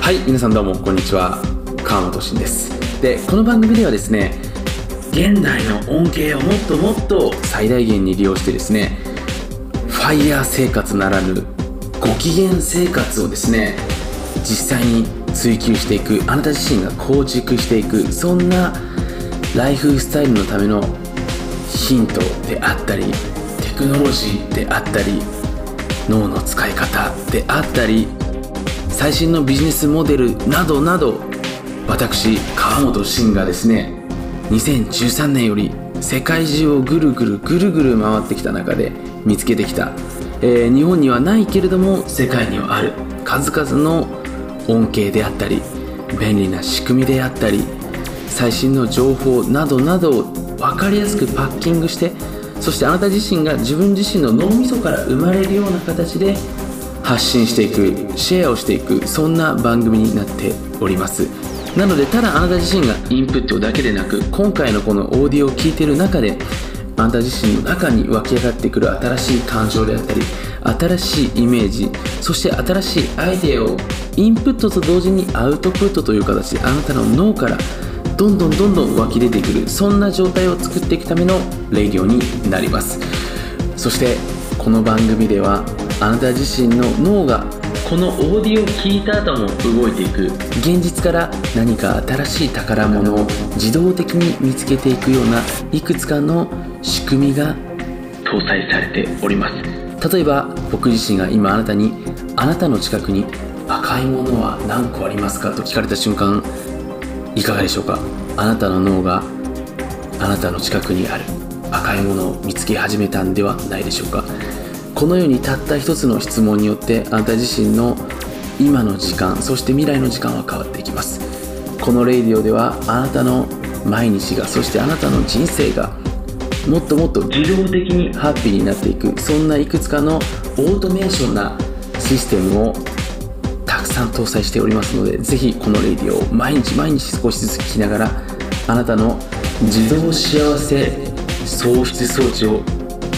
はい皆さんどうもこんにちは。川本慎です。でこの番組ではですね現代の恩恵をもっともっと最大限に利用してですねファイヤー生活ならぬご機嫌生活をですね実際に追求していくあなた自身が構築していくそんなライフスタイルのためのヒントであったりテクノロジーであったり脳の使い方であったり最新のビジネスモデルなどなど私川本慎がですね2013年より世界中をぐるぐるぐるぐる回ってきた中で見つけてきた、えー日本にはないけれども世界にはある数々の恩恵であったり便利な仕組みであったり最新の情報などなどを分かりやすくパッキングしてそしてあなた自身が自分自身の脳みそから生まれるような形で発信していくシェアをしていくそんな番組になっております。なのでただあなた自身がインプットだけでなく今回のこのオーディオを聞いている中であなた自身の中に湧き上がってくる新しい感情であったり新しいイメージそして新しいアイデアをインプットと同時にアウトプットという形であなたの脳からどんどんどんどん湧き出てくるそんな状態を作っていくためのレディオになります。そしてこの番組ではあなた自身の脳がこのオーディオを聞いた後も動いていく。現実から何か新しい宝物を自動的に見つけていくようないくつかの仕組みが搭載されております。例えば僕自身が今あなたにあなたの近くに赤いものは何個ありますか？と聞かれた瞬間いかがでしょうか？あなたの脳があなたの近くにある赤いものを見つけ始めたんではないでしょうか？このようにたった一つの質問によってあなた自身の今の時間そして未来の時間は変わっていきます。このレイディオではあなたの毎日がそしてあなたの人生がもっともっと自動的にハッピーになっていくそんないくつかのオートメーションなシステムをさん搭載しておりますのでぜひこのレディオを毎日毎日少しずつ聞きながらあなたの自動幸せ喪失装置を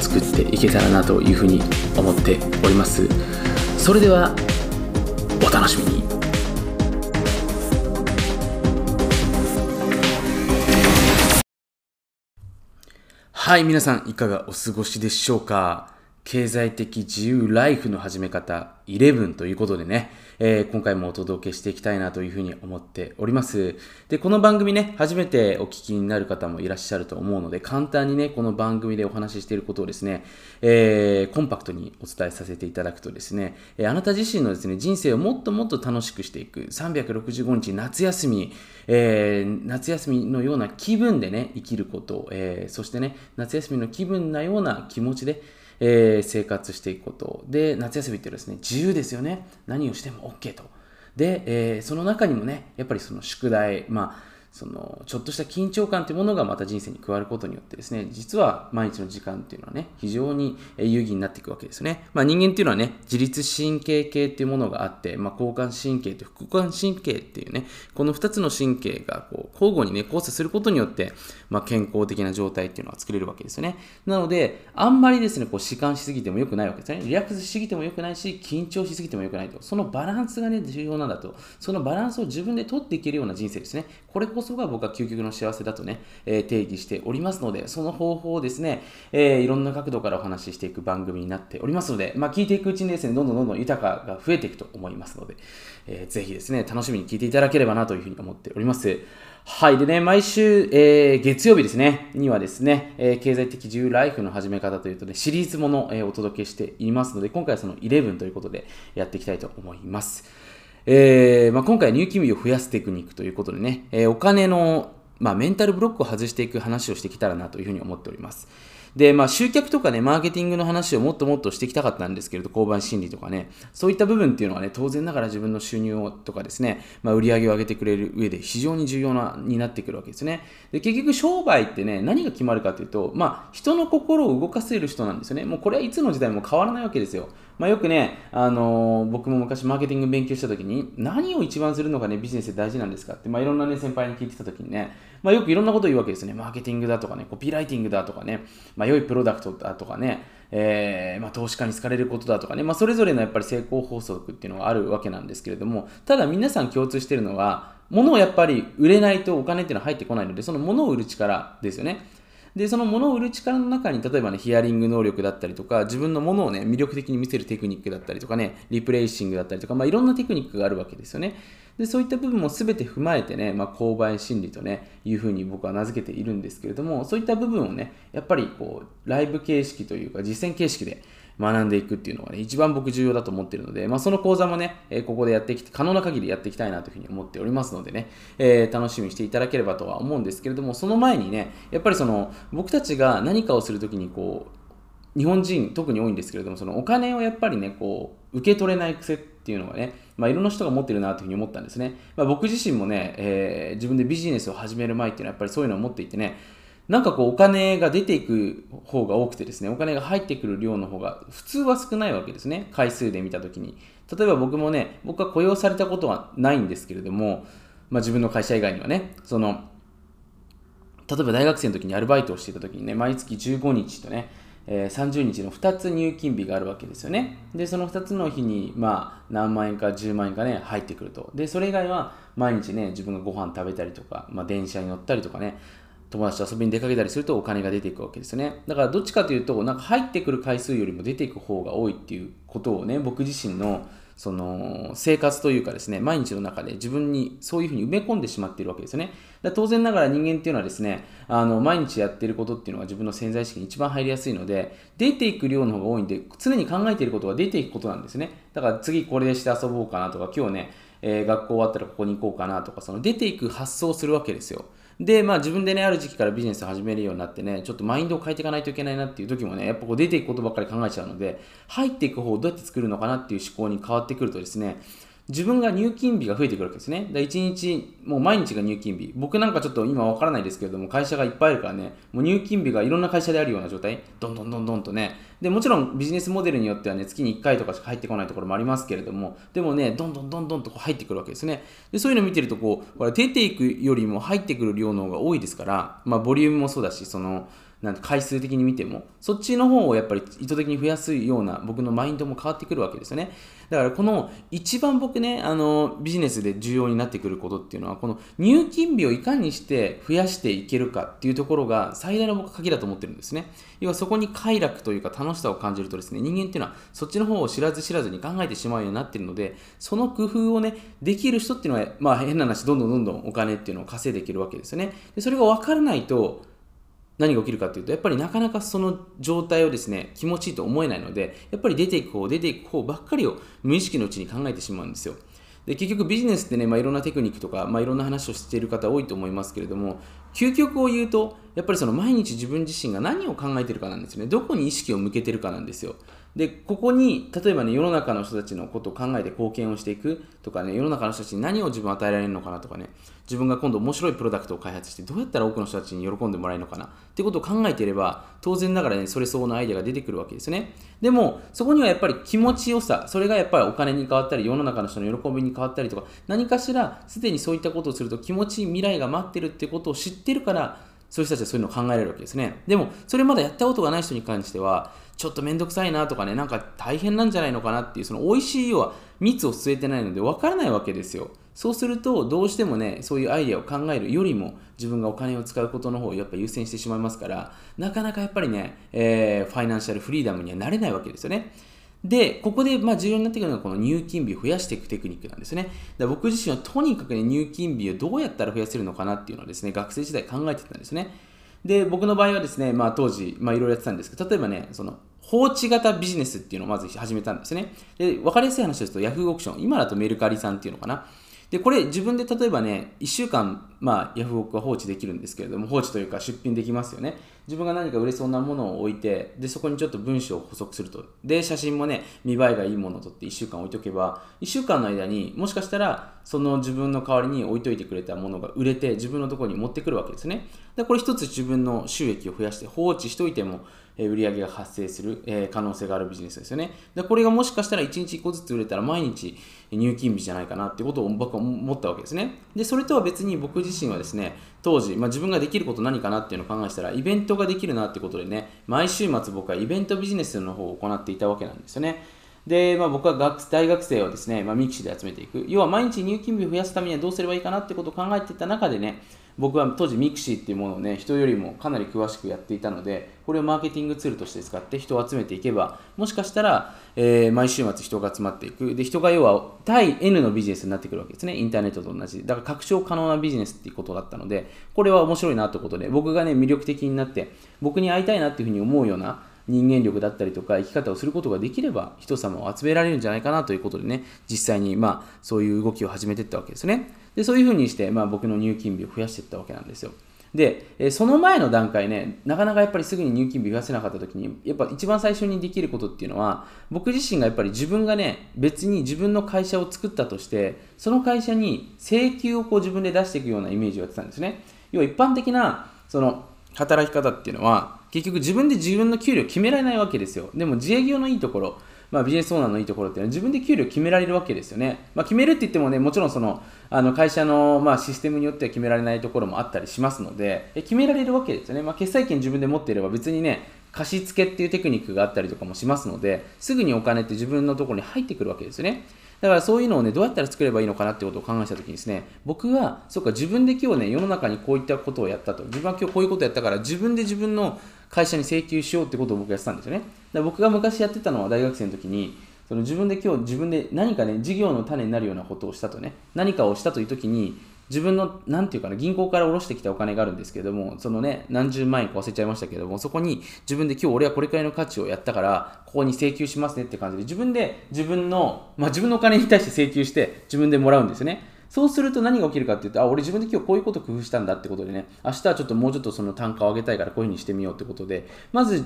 作っていけたらなというふうに思っております。それではお楽しみに。はい皆さんいかがお過ごしでしょうか？経済的自由ライフの始め方11ということでね、えー今回もお届けしていきたいなというふうに思っております。で、この番組ね、初めてお聞きになる方もいらっしゃると思うので、簡単にね、この番組でお話ししていることをですね、えーコンパクトにお伝えさせていただくとですね、えーあなた自身のですね、人生をもっともっと楽しくしていく、365日夏休み、えー夏休みのような気分でね、生きること、えーそしてね、夏休みの気分なような気持ちで、えー生活していくこと。で、夏休みってですね、自由ですよね。何をしても OK と。で、えーその中にもね、やっぱりその宿題、まあ、そのちょっとした緊張感というものがまた人生に加わることによってですね、実は毎日の時間っていうのはね、非常に有意義になっていくわけですね。まあ、人間っていうのはね、自律神経系っていうものがあって、まあ、交感神経と副交感神経っていうね、この2つの神経がこう交互にね、交差することによって、まあ、健康的な状態っていうのは作れるわけですよね。なので、あんまりですね、こう、弛緩しすぎても良くないわけですね。リラックスしすぎても良くないし、緊張しすぎても良くないと。そのバランスがね、重要なんだと。そのバランスを自分で取っていけるような人生ですね。これこそそが僕は究極の幸せだとね、えー定義しておりますので、その方法をですね、えーいろんな角度からお話ししていく番組になっておりますので、まあ、聞いていくうちにですね、どんどんどんどん豊かが増えていくと思いますので、えーぜひですね、楽しみに聞いていただければなというふうに思っております。はい。でね、毎週、えー月曜日ですね、にはですね、えー経済的自由ライフの始め方というとね、シリーズもの、えーお届けしていますので、今回はその11ということでやっていきたいと思います。えーまあ、今回入金日を増やすテクニックということでね、えーお金の、まあ、メンタルブロックを外していく話をしてきたらなというふうに思っております。で、まあ、集客とかね、マーケティングの話をもっともっとしてきたかったんですけれど、購買心理とかね、そういった部分っていうのはね、当然ながら自分の収入をとかですね、まあ、売り上げを上げてくれる上で非常に重要な、になってくるわけですね。で、結局商売ってね、何が決まるかというと、まあ、人の心を動かせる人なんですよね。もうこれはいつの時代も変わらないわけですよ。まあ、よくね、あのー僕も昔マーケティング勉強した時に、何を一番するのがね、ビジネスで大事なんですかって、まあ、いろんなね、先輩に聞いてた時にね、まあ、よくいろんなことを言うわけですね。マーケティングだとかね、コピーライティングだとかね、まあ、良いプロダクトだとかね、えー、まあ、投資家に好かれることだとかね、まあ、それぞれのやっぱり成功法則っていうのがあるわけなんですけれども、ただ皆さん共通してるのは、物をやっぱり売れないとお金っていうのは入ってこないので、その物を売る力ですよね。で、その物を売る力の中に、例えばね、ヒアリング能力だったりとか、自分のものをね、魅力的に見せるテクニックだったりとかね、リプレイシングだったりとか、まあ、いろんなテクニックがあるわけですよね。で、そういった部分も全て踏まえてね、まあ、購買心理とね、いうふうに僕は名付けているんですけれども、そういった部分をね、やっぱりこう、ライブ形式というか、実践形式で、学んでいくっていうのがね、一番僕重要だと思っているので、まあ、その講座もね、え、ここでやってきて、可能な限りやっていきたいなというふうに思っておりますのでね、えー、楽しみにしていただければとは思うんですけれども、その前にね、やっぱりその、僕たちが何かをするときにこう、日本人特に多いんですけれども、そのお金をやっぱりね、こう、受け取れない癖っていうのがね、まあ、いろんな人が持ってるなというふうに思ったんですね。まあ、僕自身もね、えー、自分でビジネスを始める前っていうのはやっぱりそういうのを持っていてね、なんかこうお金が出ていく方が多くてですね、お金が入ってくる量の方が普通は少ないわけですね、回数で見たときに。例えば僕もね、僕は雇用されたことはないんですけれども、まあ、自分の会社以外にはね、その、例えば大学生の時にアルバイトをしていた時にね、毎月15日とね、えー、30日の2つ入金日があるわけですよね。で、その2つの日に、まあ、何万円か10万円かね、入ってくると。で、それ以外は、毎日ね、自分がご飯食べたりとか、まあ、電車に乗ったりとかね、友達と遊びに出かけたりするとお金が出ていくわけですよね。だからどっちかというと、なんか入ってくる回数よりも出ていく方が多いっていうことをね、僕自身のその生活というかですね、毎日の中で自分にそういうふうに埋め込んでしまっているわけですよね。だ当然ながら人間っていうのはですね、あの毎日やってることっていうのが自分の潜在意識に一番入りやすいので、出ていく量の方が多いんで、常に考えていることが出ていくことなんですね。だから次これでして遊ぼうかなとか、今日ね、えー、学校終わったらここに行こうかなとか、その出ていく発想をするわけですよ。で、まあ自分でね、ある時期からビジネス始めるようになってね、ちょっとマインドを変えていかないといけないなっていう時もね、やっぱこう出ていくことばっかり考えちゃうので、入っていく方をどうやって作るのかなっていう思考に変わってくるとですね、自分が入金日が増えてくるわけですね。だ1日、もう毎日が入金日。僕なんかちょっと今わからないですけれども、会社がいっぱいあるからね、もう入金日がいろんな会社であるような状態、どんどんどんどんとね。で、もちろんビジネスモデルによってはね、月に1回とかしか入ってこないところもありますけれども、でもね、どんどんどんどんとこう入ってくるわけですね。で、そういうのを見てると、こう、これ出ていくよりも入ってくる量の方が多いですから、まあ、ボリュームもそうだし、その、なん回数的に見ても、そっちの方をやっぱり意図的に増やすような僕のマインドも変わってくるわけですよね。だからこの一番僕ね、あのビジネスで重要になってくることっていうのは、この入金日をいかにして増やしていけるかっていうところが最大の僕鍵だと思ってるんですね。要はそこに快楽というか楽しさを感じるとですね、人間っていうのはそっちの方を知らず知らずに考えてしまうようになってるので、その工夫をね、できる人っていうのは、まあ変な話、どんどんどんどんお金っていうのを稼いでいけるわけですよね。でそれが分からないと、何が起きるかというと、やっぱりなかなかその状態をですね、気持ちいいと思えないので、やっぱり出ていく方、出ていく方ばっかりを無意識のうちに考えてしまうんですよ。で結局ビジネスってね、まあ、いろんなテクニックとか、まあ、いろんな話をしている方多いと思いますけれども、究極を言うと、やっぱりその毎日自分自身が何を考えてるかなんですよね。どこに意識を向けてるかなんですよ。で、ここに、例えばね、世の中の人たちのことを考えて貢献をしていくとかね、世の中の人たちに何を自分与えられるのかなとかね、自分が今度面白いプロダクトを開発して、どうやったら多くの人たちに喜んでもらえるのかなってことを考えていれば、当然ながらね、それ相応のアイデアが出てくるわけですね。でも、そこにはやっぱり気持ちよさ、それがやっぱりお金に変わったり、世の中の人の喜びに変わったりとか、何かしら、すでにそういったことをすると気持ちいい未来が待ってるってことを知ってるから、そういう人たちはそういうのを考えられるわけですね。でも、それまだやったことがない人に関しては、ちょっとめんどくさいなとかね、なんか大変なんじゃないのかなっていう、その美味しい要は蜜を吸えてないので分からないわけですよ。そうすると、どうしてもね、そういうアイデアを考えるよりも、自分がお金を使うことの方をやっぱ優先してしまいますから、なかなかやっぱりね、えー、ファイナンシャルフリーダムにはなれないわけですよね。で、ここでまあ重要になってくるのがこの入金日を増やしていくテクニックなんですね。だ僕自身はとにかくね、入金日をどうやったら増やせるのかなっていうのはですね、学生時代考えてたんですね。で、僕の場合はですね、まあ当時、まあいろいろやってたんですけど、例えばね、その、放置型ビジネスっていうのをまず始めたんですね。で、分かりやすい話ですと、ヤフーオークション、今だとメルカリさんっていうのかな。で、これ自分で例えばね、1週間、まあ、ヤフオクは放置できるんですけれども、放置というか出品できますよね。自分が何か売れそうなものを置いて、で、そこにちょっと文章を補足すると。で、写真もね、見栄えがいいものを撮って1週間置いとけば、1週間の間にもしかしたら、その自分の代わりに置いといてくれたものが売れて、自分のところに持ってくるわけですね。で、これ一つ自分の収益を増やして放置しといても、え売上げが発生する、可能性があるビジネスですよね。で、これがもしかしたら1日1個ずつ売れたら毎日入金日じゃないかなってことを僕は思ったわけですね。で、それとは別に僕自身はですね当時、まあ、自分ができること何かなっていうのを考えたらイベントができるなってことでね毎週末僕はイベントビジネスの方を行っていたわけなんですよね。で、まあ、僕は学大学生をですね、まあ、ミキシーで集めていく。要は毎日入金日を増やすためにはどうすればいいかなってことを考えていた中でね僕は当時ミクシーっていうものをね人よりもかなり詳しくやっていたのでこれをマーケティングツールとして使って人を集めていけばもしかしたら、えー、毎週末人が集まっていく。で人が要は対 N のビジネスになってくるわけですね。インターネットと同じ。だから拡張可能なビジネスっていうことだったのでこれは面白いなということで僕がね魅力的になって僕に会いたいなっていうふうに思うような人間力だったりとか生き方をすることができれば人様を集められるんじゃないかなということでね実際にまあそういう動きを始めていったわけですね。でそういうふうにして、まあ、僕の人間味を増やしていったわけなんですよで、その前の段階ね、なかなかやっぱりすぐに入金日増やせなかった時に、やっぱ一番最初にできることっていうのは、僕自身がやっぱり自分がね、別に自分の会社を作ったとして、その会社に請求をこう自分で出していくようなイメージをやってたんですね。要は一般的な、その、働き方っていうのは、結局自分で自分の給料決められないわけですよ。でも自営業のいいところ、まあ、ビジネスオーナーのいいところっていうのは自分で給料決められるわけですよね。まあ、決めるって言ってもね、もちろんそのあの会社のまあシステムによっては決められないところもあったりしますので、決められるわけですよね。まあ、決済権自分で持っていれば別にね、貸付っていうテクニックがあったりとかもしますので、すぐにお金って自分のところに入ってくるわけですよね。だからそういうのをね、どうやったら作ればいいのかなってことを考えたときにですね、僕は、そうか、自分で今日ね、世の中にこういったことをやったと。自分は今日こういうことをやったから、自分で自分の会社に請求しようってことを僕やってたんですよね。だ僕が昔やってたのは大学生の時に、その自分で今日自分で何かね、事業の種になるようなことをしたとね、何かをしたという時に、自分の、なんていうかな、銀行から下ろしてきたお金があるんですけれども、そのね、何十万円か忘れちゃいましたけれども、そこに自分で今日俺はこれくらいの価値をやったから、ここに請求しますねって感じで、自分で自分の、まあ自分のお金に対して請求して、自分でもらうんですよね。そうすると何が起きるかっていうと、あ、俺自分で今日こういうこと工夫したんだってことでね、明日はちょっともうちょっとその単価を上げたいからこういうふうにしてみようってことで、まず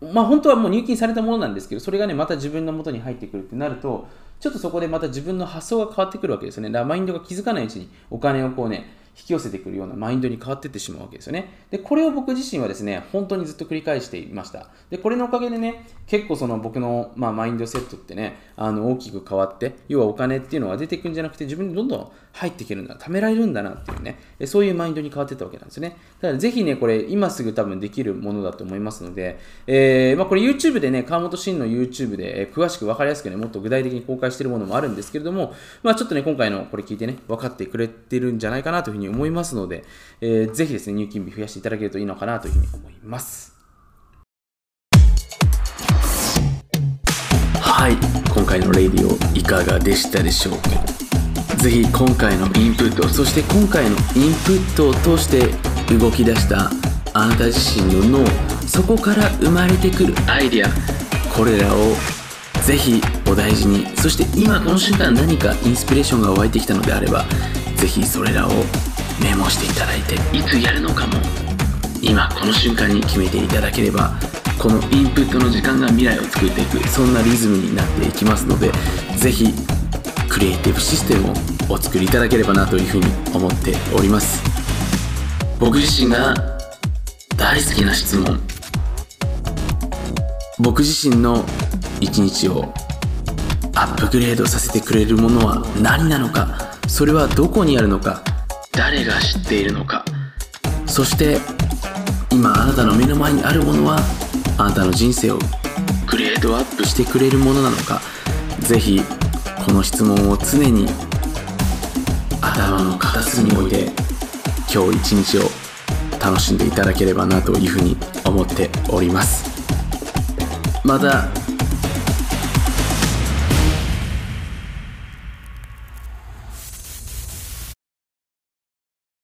まあ、本当はもう入金されたものなんですけど、それがね、また自分の元に入ってくるってなると、ちょっとそこでまた自分の発想が変わってくるわけですよね。だからマインドが気づかないうちにお金をこうね、引き寄せてくるようなマインドに変わっていってしまうわけですよね。で、これを僕自身はですね、本当にずっと繰り返していました。で、これのおかげでね、結構その僕の、まあ、マインドセットってね、あの大きく変わって、要はお金っていうのは出てくんじゃなくて、自分でどんどん入っていけるんだ、貯められるんだなっていうね、そういうマインドに変わってたわけなんですよね。だからぜひね、これ今すぐ多分できるものだと思いますので、えー、まあ、これ YouTube でね、川本慎の YouTube で、え詳しく分かりやすくね、もっと具体的に公開しているものもあるんですけれども、まあ、ちょっとね、今回のこれ聞いてね、分かってくれてるんじゃないかなというふうに思いますので、えー、ぜひですね、入金日増やしていただけるといいのかなというふうに思います。はい今回のレディオいかがでしたでしょうか？ぜひ今回のインプットそして今回のインプットを通して動き出したあなた自身の脳そこから生まれてくるアイデアこれらをぜひお大事にそして今この瞬間何かインスピレーションが湧いてきたのであればぜひそれらをメモしていただいていつやるのかも今この瞬間に決めていただければこのインプットの時間が未来を作っていくそんなリズムになっていきますので是非クリエイティブシステムをお作りいただければなというふうに思っております。僕自身が大好きな質問。僕自身の一日をアップグレードさせてくれるものは何なのか。それはどこにあるのか。誰が知っているのか。そして今あなたの目の前にあるものはあなたの人生をグレードアップしてくれるものなのか。ぜひこの質問を常に頭の片隅に置いて今日一日を楽しんでいただければなというふうに思っております。また